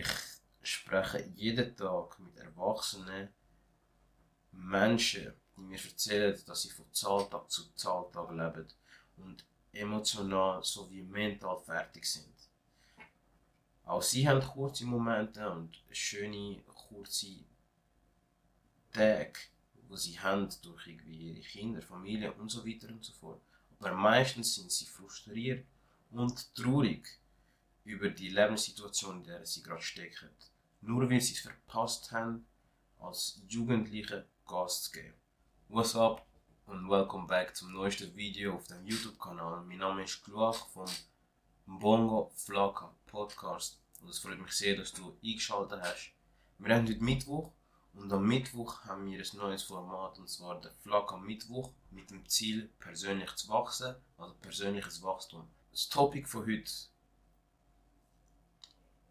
Ich spreche jeden Tag mit erwachsenen Menschen, die mir erzählen, dass sie von Zahltag zu Zahltag leben und emotional sowie mental fertig sind. Auch sie haben kurze Momente und schöne kurze Tage, wo sie haben durch ihre Kinder, Familie und so weiter und so fort. Aber meistens sind sie frustriert und traurig über die Lebenssituation, in der sie gerade stecken. Nur weil sie es verpasst haben, als Jugendliche Gas zu geben. What's up und welcome back zum neuesten Video auf dem YouTube-Kanal. Mein Name ist Gluach vom Bongo Flaka Podcast und es freut mich sehr, dass du eingeschaltet hast. Wir haben heute Mittwoch und am Mittwoch haben wir ein neues Format und zwar der Flaka Mittwoch mit dem Ziel, persönlich zu wachsen, also persönliches Wachstum. Das Topic von heute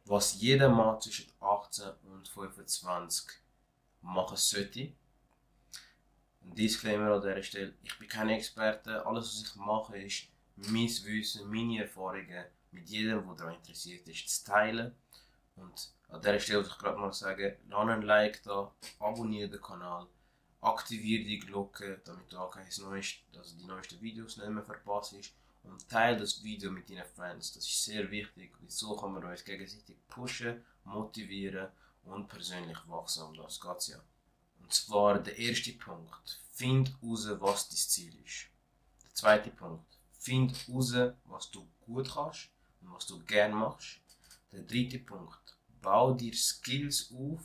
was jeder Mann zwischen 18 und 25 machen sollte. Ein Disclaimer an dieser Stelle, ich bin kein Experte, alles was ich mache ist mein Wissen, meine Erfahrungen mit jedem, der daran interessiert ist, zu teilen. Und an dieser Stelle würde ich gerade mal sagen, lass ein Like da, abonniere den Kanal, aktiviere die Glocke, damit du auch kein neues, also die neuesten Videos nicht mehr verpasst und teile das Video mit deinen Friends. Das ist sehr wichtig. So kann man uns gegenseitig pushen, motivieren und persönlich wachsen. Um das geht ja. Und zwar der erste Punkt. Find heraus, was dein Ziel ist. Der zweite Punkt. Find heraus, was du gut kannst und was du gern machst. Der dritte Punkt. Bau dir Skills auf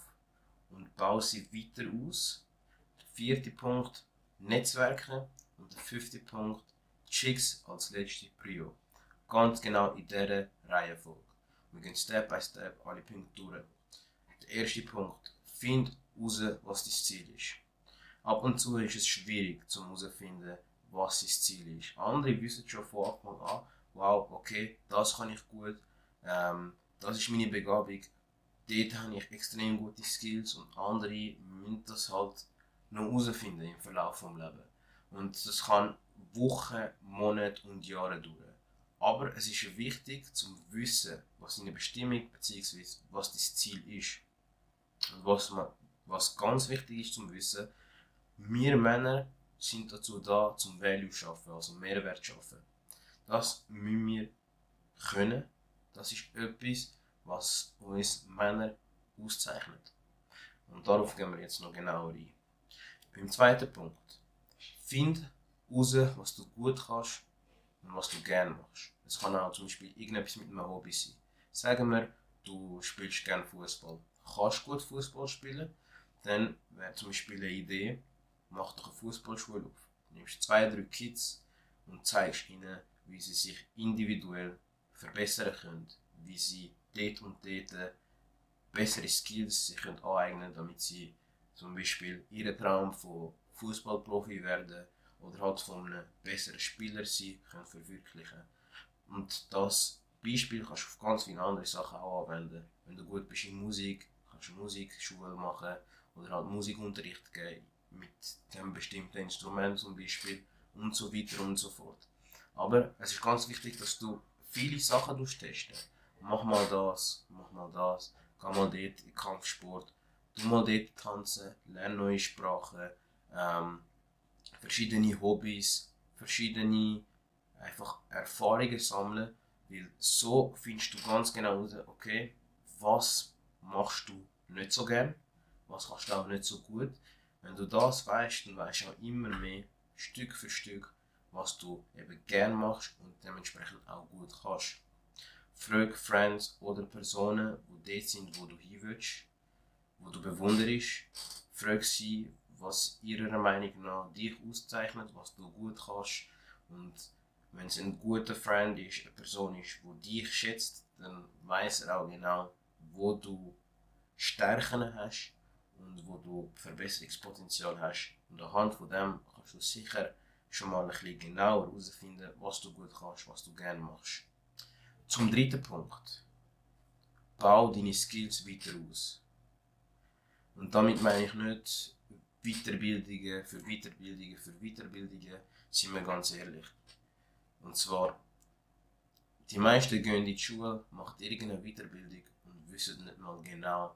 und bau sie weiter aus. Der vierte Punkt. Netzwerken. Und der fünfte Punkt. Chicks als letzte Prio. Ganz genau in dieser Reihenfolge. Wir gehen Step by Step alle Punkte durch. Der erste Punkt. Find heraus, was dein Ziel ist. Ab und zu ist es schwierig zu herausfinden, was dein Ziel ist. Andere wissen schon von Anfang an, wow, okay, das kann ich gut, ähm, das ist meine Begabung, dort habe ich extrem gute Skills und andere müssen das halt noch herausfinden im Verlauf des Lebens. Und das kann Wochen, Monate und Jahre dauern. Aber es ist wichtig zu wissen, was deine Bestimmung bzw. was dein Ziel ist. Und was, man, was ganz wichtig ist zu wissen, wir Männer sind dazu da, zum Value zu schaffen, also Mehrwert zu schaffen. Das müssen wir können. Das ist etwas, was uns Männer auszeichnet. Und darauf gehen wir jetzt noch genauer ein. Beim zweiten Punkt. Find raus, was du gut kannst und was du gerne machst. Es kann auch zum Beispiel irgendetwas mit einem Hobby sein. Sagen wir, du spielst gerne Fußball. Kannst gut Fußball spielen, dann wäre zum Beispiel eine Idee, mach doch eine Fußballschule auf. Nimmst zwei, drei Kids und zeigst ihnen, wie sie sich individuell verbessern können, wie sie dort und dort bessere Skills sich aneignen können, damit sie zum Beispiel ihren Traum von Fußballprofi werden oder halt von einem besseren Spieler sein können verwirklichen. Und das Beispiel kannst du auf ganz viele andere Sachen auch anwenden. Wenn du gut bist in Musik, kannst du Musikschule machen oder halt Musikunterricht geben mit einem bestimmten Instrument zum Beispiel und so weiter und so fort. Aber es ist ganz wichtig, dass du viele Sachen testen Mach mal das, mach mal das, geh mal dort in Kampfsport, du mal dort tanzen, lerne neue Sprachen, ähm, verschiedene Hobbys, verschiedene einfach Erfahrungen sammeln, weil so findest du ganz genau heraus, okay, was machst du nicht so gern, was kannst du auch nicht so gut. Wenn du das weißt, dann weißt du auch immer mehr, Stück für Stück, was du eben gern machst und dementsprechend auch gut kannst. Frag Friends oder Personen, die dort sind, wo du hin willst, wo du bewunderst. Frag sie, was ihrer Meinung nach dich auszeichnet, was du gut kannst. Und wenn es ein guter Freund ist, eine Person ist, die dich schätzt, dann weiß er auch genau, wo du Stärken hast und wo du Verbesserungspotenzial hast. Und anhand von dem kannst du sicher schon mal ein bisschen genauer herausfinden, was du gut kannst, was du gerne machst. Zum dritten Punkt. Bau deine Skills weiter aus. Und damit meine ich nicht Weiterbildungen für Weiterbildungen für Weiterbildungen, sind wir ganz ehrlich. Und zwar, die meisten gehen in die Schule, machen irgendeine Weiterbildung und wissen nicht mal genau,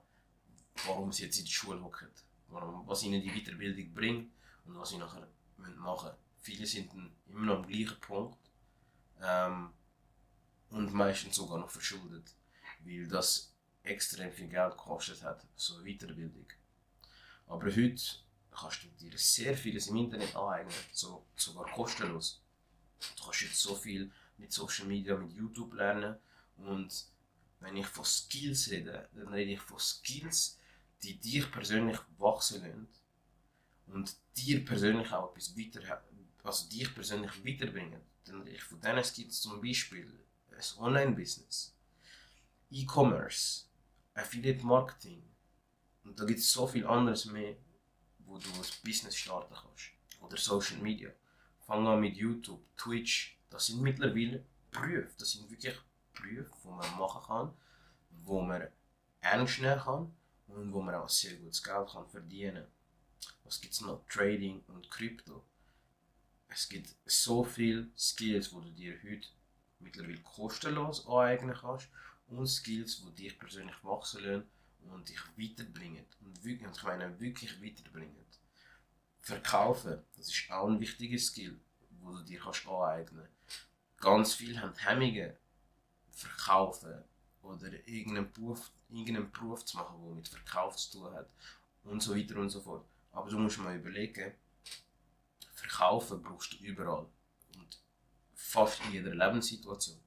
warum sie jetzt in die Schule hocken, was ihnen die Weiterbildung bringt und was sie nachher machen müssen. Viele sind immer noch am gleichen Punkt ähm, und meistens sogar noch verschuldet, weil das extrem viel Geld gekostet hat, so eine Weiterbildung. Aber heute kannst du dir sehr vieles im Internet aneignen, so, sogar kostenlos. Du kannst jetzt so viel mit Social Media, mit YouTube lernen und wenn ich von Skills rede, dann rede ich von Skills, die dich persönlich wachsen lassen und dir persönlich auch etwas weiter, also dich persönlich weiterbringen. Dann rede ich von diesen Skills zum Beispiel ein Online-Business, E-Commerce, Affiliate Marketing und da gibt es so viel anderes mehr, wo du ein Business starten kannst. Oder Social Media. Fang an mit YouTube, Twitch. Das sind mittlerweile Berufe. Das sind wirklich Berufe, die man machen kann, wo man ernst nehmen kann und wo man auch sehr gutes Geld kann verdienen Was gibt es noch? Trading und Krypto. Es gibt so viele Skills, die du dir heute mittlerweile kostenlos aneignen kannst und Skills, die dich persönlich wachsen lassen und dich weiterbringen. Wirklich, und ich meine wirklich weiterbringen. Verkaufen, das ist auch ein wichtiger Skill, wo du dir kannst aneignen Ganz viele haben Hemmungen, verkaufen oder irgendeinen Beruf, irgendeinen Beruf zu machen, der mit Verkauf zu tun hat und so weiter und so fort. Aber du musst mal überlegen, verkaufen brauchst du überall und fast in jeder Lebenssituation.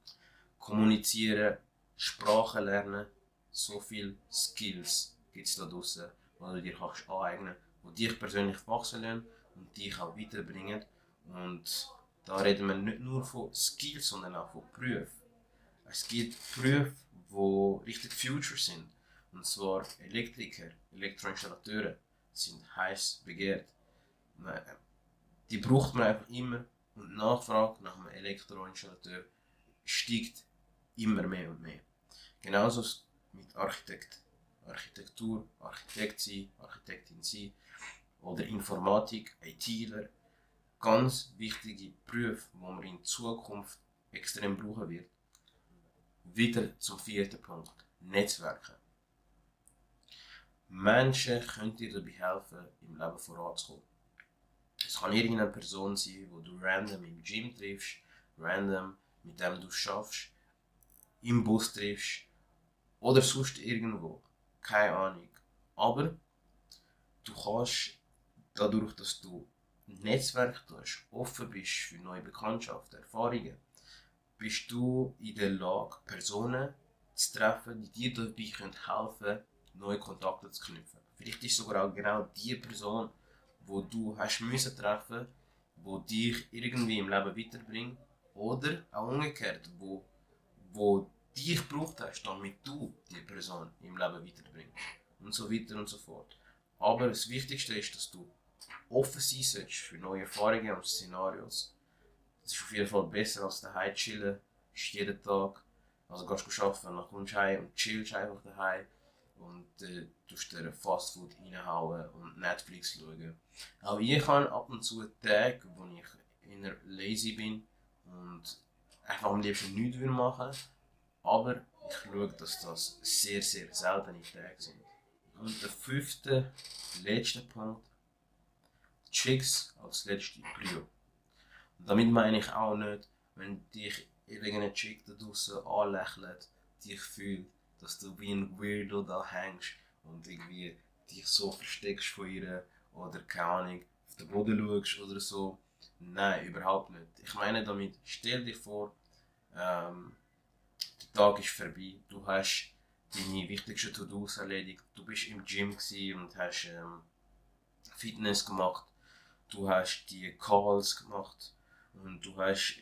Kommunizieren, Sprache lernen, so viele Skills gibt es da draußen, die du dir kannst aneignen kannst, die dich persönlich wachsen lassen und dich auch weiterbringen. Und da reden wir nicht nur von Skills, sondern auch von Berufen. Es gibt Berufe, die richtig Future sind. Und zwar Elektriker, Elektroinstallateure sind heiß begehrt. Die braucht man einfach immer und die Nachfrage nach einem Elektroinstallateur steigt immer mehr und mehr. Genauso mit Architekt. Sein, Architektin sein oder Informatik, ITler. Ganz wichtige Berufe, die man in Zukunft extrem brauchen wird. Wieder zum vierten Punkt. Netzwerken. Menschen können dir dabei helfen, im Leben voranzukommen. Es kann irgendeine Person sein, wo du random im Gym triffst, random mit dem du schaffst, im Bus triffst, oder sonst irgendwo. Keine Ahnung. Aber du kannst dadurch, dass du ein Netzwerk hast, offen bist für neue Bekanntschaften, Erfahrungen, bist du in der Lage, Personen zu treffen, die dir dabei helfen können, neue Kontakte zu knüpfen. Vielleicht ist sogar auch genau die Person, wo du hast müssen treffen, wo dich irgendwie im Leben weiterbringt, oder auch umgekehrt, wo, wo dich gebraucht hast, damit du die Person im Leben weiterbringst. Und so weiter und so fort. Aber das Wichtigste ist, dass du offen sein sollst für neue Erfahrungen und Szenarios. Das ist auf jeden Fall besser als daheim chillen, ist jeden Tag. Also gehst du arbeiten, dann kommst du heim und chillst einfach daheim und äh, tust dir Fast Food reinhauen und Netflix schauen. Auch ich habe ab und zu Tage, wo ich eher lazy bin und einfach am liebsten nichts machen will aber ich schaue, dass das sehr, sehr seltene Tage sind. Und der fünfte, letzte Punkt, Chicks als letzte Prio. Und damit meine ich auch nicht, wenn dich irgendeine Chick da draußen anlächelt, dich fühlt, dass du wie ein Weirdo da hängst und irgendwie dich so versteckst von ihr oder keine Ahnung, auf den Boden schaust oder so. Nein, überhaupt nicht. Ich meine damit, stell dir vor, ähm, der Tag ist vorbei, du hast deine wichtigsten To-Dos erledigt, du bist im Gym und hast ähm, Fitness gemacht, du hast die Calls gemacht. Und du hast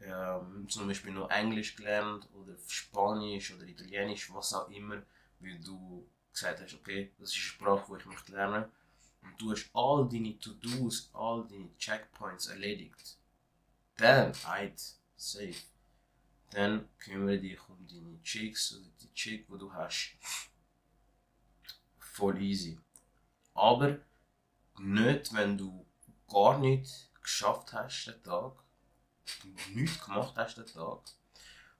ähm, zum Beispiel noch Englisch gelernt oder Spanisch oder Italienisch, was auch immer, weil du gesagt hast, okay, das ist eine Sprache, die ich möchte lernen. Und du hast all deine To-Dos, all deine Checkpoints erledigt. Dann, Eid, safe dann kümmere dich um deine Chicks oder die Chick, die du hast. Voll easy. Aber nicht, wenn du gar nichts geschafft hast den Tag, nichts gemacht hast den Tag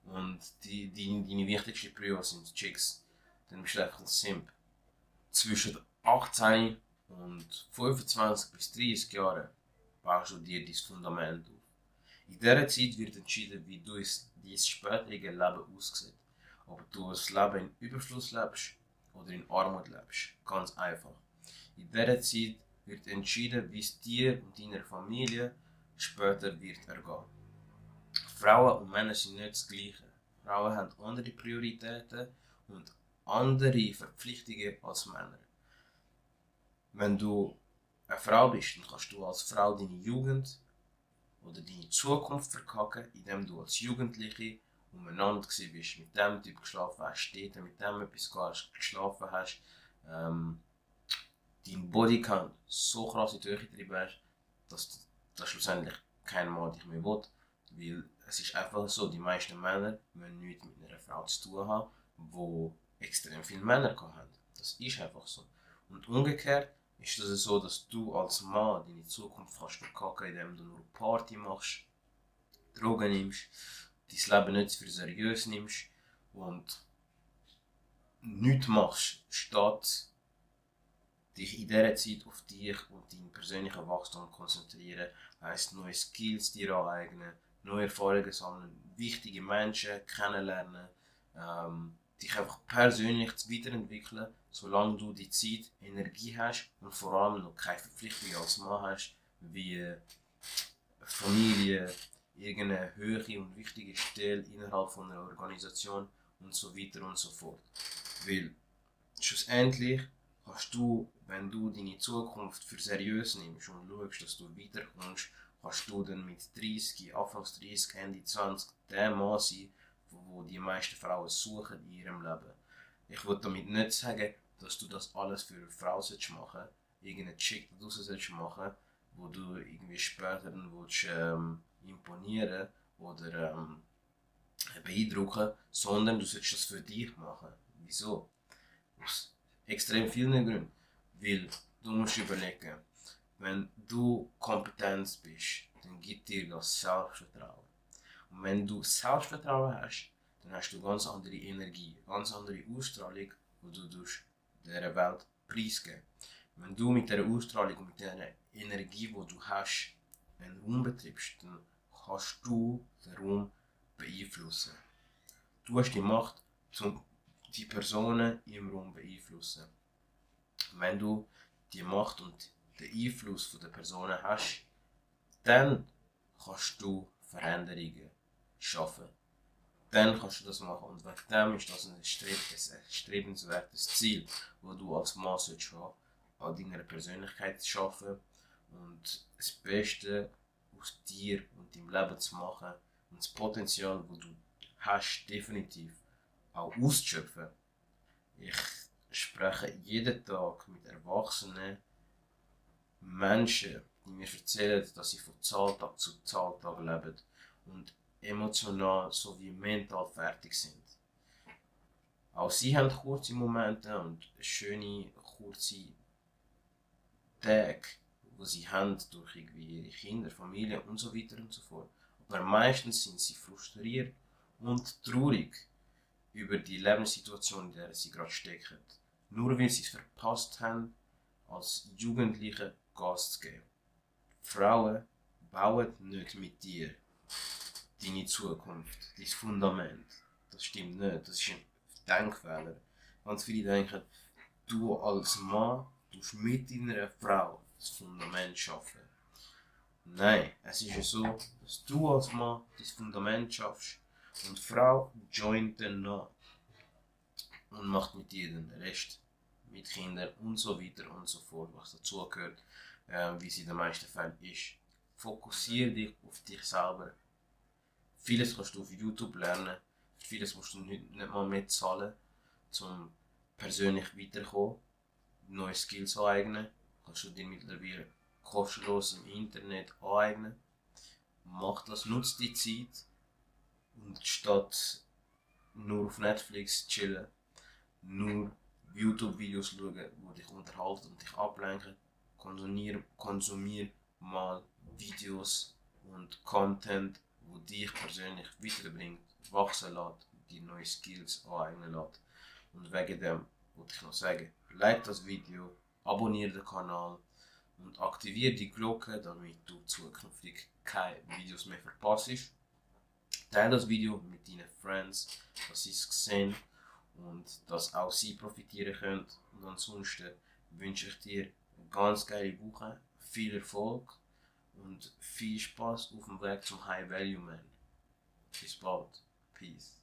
und die, die, deine wichtigste Prio sind Chicks, dann bist du einfach ein Simp. Zwischen 18 und 25 bis 30 Jahren baust du dir dein Fundament auf. In dieser Zeit wird entschieden, wie du dein spätere Leben aussieht. Ob du das Leben in Überfluss lebst oder in Armut lebst. Ganz einfach. In dieser Zeit wird entschieden, wie es dir und deiner Familie später wird ergehen. Frauen und Männer sind nicht das Gleiche. Frauen haben andere Prioritäten und andere Verpflichtungen als Männer. Wenn du eine Frau bist, dann kannst du als Frau deine Jugend oder deine Zukunft verkacken, indem du als Jugendliche umeinander gewesen bist, mit dem Typ geschlafen hast, dort mit dem etwas geschlafen hast, ähm, dein Bodycount so krass in die Höhe getrieben hast, dass, dass schlussendlich kein Mann dich mehr will. Weil es ist einfach so, die meisten Männer müssen nichts mit einer Frau zu tun haben, wo extrem viele Männer haben. Das ist einfach so. Und umgekehrt ist es so, dass du als Mann deine Zukunft kannst verkacken, indem du nur Party machst, Drogen nimmst, dein Leben nicht für seriös nimmst und nichts machst, statt dich in dieser Zeit auf dich und dein persönlichen Wachstum konzentrieren, heisst neue Skills dir aneignen, neue Erfahrungen sammeln, wichtige Menschen kennenlernen, ähm, dich einfach persönlich weiterentwickeln, solange du die Zeit, Energie hast und vor allem noch keine Verpflichtungen als Mann hast, wie Familie, irgendeine höhere und wichtige Stelle innerhalb von einer Organisation und so weiter und so fort. Weil schlussendlich kannst du, wenn du deine Zukunft für seriös nimmst und schaust, dass du weiterkommst, kannst du dann mit 30, Anfangs 30, Ende 20 der Mann sein, wo die meisten Frauen suchen in ihrem Leben. Ich will damit nicht sagen, dass du das alles für eine Frau machen sollst irgendeinen Chick da draussen sollst machen, wo du irgendwie später dann willst, ähm, imponieren oder ähm, beeindrucken, sondern du sollst das für dich machen. Wieso? Aus extrem vielen Gründen. Weil du musst überlegen, wenn du Kompetenz bist, dann gibt dir das Selbstvertrauen. Und wenn du Selbstvertrauen hast, dann hast du ganz andere Energie, ganz andere Ausstrahlung, die du durch dieser Welt preisgeben. Wenn du mit dieser Ausstrahlung und mit dieser Energie, die du hast, einen Raum betreibst, dann kannst du den Raum beeinflussen. Du hast die Macht, um die Personen im Raum beeinflussen. Wenn du die Macht und den Einfluss der Personen hast, dann kannst du Veränderungen schaffen. Dann kannst du das machen. Und wegen dem ist das ein, strebenswertes Ziel, das du als Mann haben, an deiner Persönlichkeit zu schaffen und das Beste aus dir und deinem Leben zu machen und das Potenzial, das du hast, definitiv auch auszuschöpfen. Ich spreche jeden Tag mit erwachsenen Menschen, die mir erzählen, dass sie von Zahltag zu Zahltag leben und emotional sowie mental fertig sind. Auch sie haben kurze Momente und schöne kurze Tage, wo sie haben durch irgendwie ihre Kinder, Familie und so weiter und so fort. Aber meistens sind sie frustriert und traurig über die Lebenssituation, in der sie gerade stecken. Nur weil sie es verpasst haben, als Jugendliche Gas zu geben. Frauen bauen nicht mit dir deine Zukunft, dein Fundament. Das stimmt nicht, das ist ein Denkfehler. Ganz viele denken, du als Mann tust mit deiner Frau das Fundament schaffen. Nein, es ist ja so, dass du als Mann das Fundament schaffst und die Frau joint dann noch und macht mit dir den Rest, mit Kindern und so weiter und so fort, was dazugehört, äh, wie es in den meisten Fällen ist. Fokussiere dich auf dich selber Vieles kannst du auf YouTube lernen. Vieles musst du nicht, nicht mal mehr zahlen, um persönlich weiterzukommen, neue Skills aneignen. Kannst du dir mittlerweile kostenlos im Internet aneignen. Mach das, nutze die Zeit und statt nur auf Netflix chillen, nur YouTube-Videos schauen, die dich unterhalten und dich ablenken, konsumier, konsumier mal Videos und Content, dich persönlich weiterbringt, wachsen lässt, die neue Skills aneignen lässt. Und wegen dem wollte ich noch sagen, like das Video, abonniere den Kanal und aktiviere die Glocke, damit du zukünftig keine Videos mehr verpasst. Teile das Video mit deinen Friends, dass sie es sehen und dass auch sie profitieren können. Und ansonsten wünsche ich dir eine ganz geile Woche, viel Erfolg und viel Spaß auf dem Weg zum High Value Man. Bis bald. Peace.